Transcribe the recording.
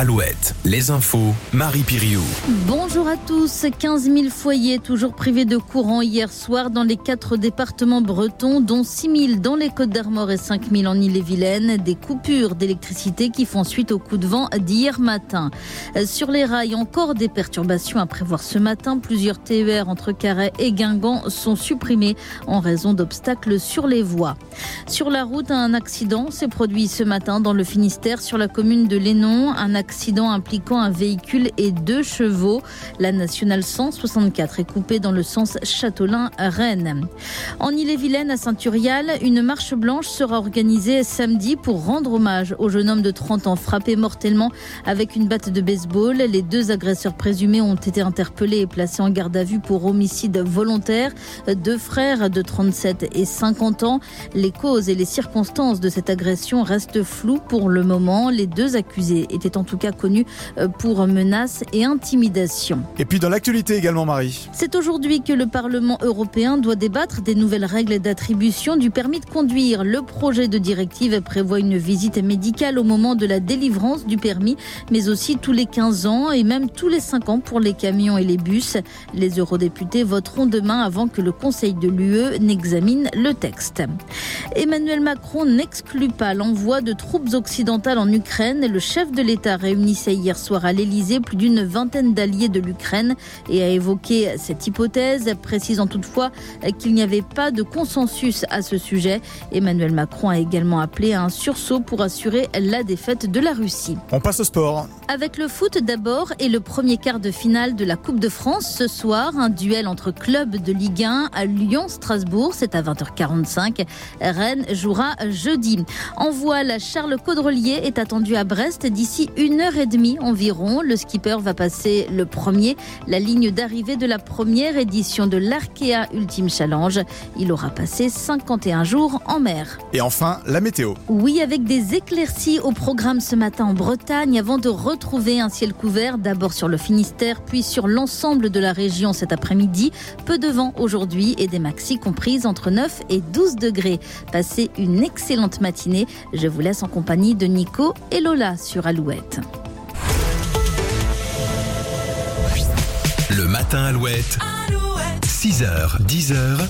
Alouette, les infos, Marie Piriou. Bonjour à tous. 15 000 foyers toujours privés de courant hier soir dans les quatre départements bretons, dont 6 000 dans les Côtes d'Armor et 5 000 en Ille-et-Vilaine. Des coupures d'électricité qui font suite au coup de vent d'hier matin. Sur les rails, encore des perturbations à prévoir ce matin. Plusieurs TER entre Carhaix et Guingamp sont supprimés en raison d'obstacles sur les voies. Sur la route, un accident s'est produit ce matin dans le Finistère sur la commune de Lénon. Un impliquant un véhicule et deux chevaux. La nationale 164 est coupée dans le sens Châteaulin-Rennes. En Ille-et-Vilaine, à Saint-Urial, une marche blanche sera organisée samedi pour rendre hommage au jeune homme de 30 ans frappé mortellement avec une batte de baseball. Les deux agresseurs présumés ont été interpellés et placés en garde à vue pour homicide volontaire. Deux frères de 37 et 50 ans. Les causes et les circonstances de cette agression restent floues pour le moment. Les deux accusés étaient en tout cas connus pour menaces et intimidation. Et puis dans l'actualité également, Marie. C'est aujourd'hui que le Parlement européen doit débattre des nouvelles règles d'attribution du permis de conduire. Le projet de directive prévoit une visite médicale au moment de la délivrance du permis, mais aussi tous les 15 ans et même tous les 5 ans pour les camions et les bus. Les eurodéputés voteront demain avant que le Conseil de l'UE n'examine le texte. Emmanuel Macron n'exclut pas l'envoi de troupes occidentales en Ukraine. Le chef de l'État réunissait hier soir à l'Elysée plus d'une vingtaine d'alliés de l'Ukraine et a évoqué cette hypothèse, précisant toutefois qu'il n'y avait pas de consensus à ce sujet. Emmanuel Macron a également appelé à un sursaut pour assurer la défaite de la Russie. On passe au sport. Avec le foot d'abord et le premier quart de finale de la Coupe de France ce soir, un duel entre clubs de Ligue 1 à Lyon-Strasbourg, c'est à 20h45. Rennes jouera jeudi. En voile, Charles Caudrelier est attendu à Brest d'ici une heure et demie environ. Le skipper va passer le premier, la ligne d'arrivée de la première édition de l'Arkea Ultime Challenge. Il aura passé 51 jours en mer. Et enfin, la météo. Oui, avec des éclaircies au programme ce matin en Bretagne avant de retrouver un ciel couvert d'abord sur le Finistère puis sur l'ensemble de la région cet après-midi. Peu de vent aujourd'hui et des maxis comprises entre 9 et 12 degrés. Passez une excellente matinée. Je vous laisse en compagnie de Nico et Lola sur Alouette. Matin Alouette. 6h, 10h.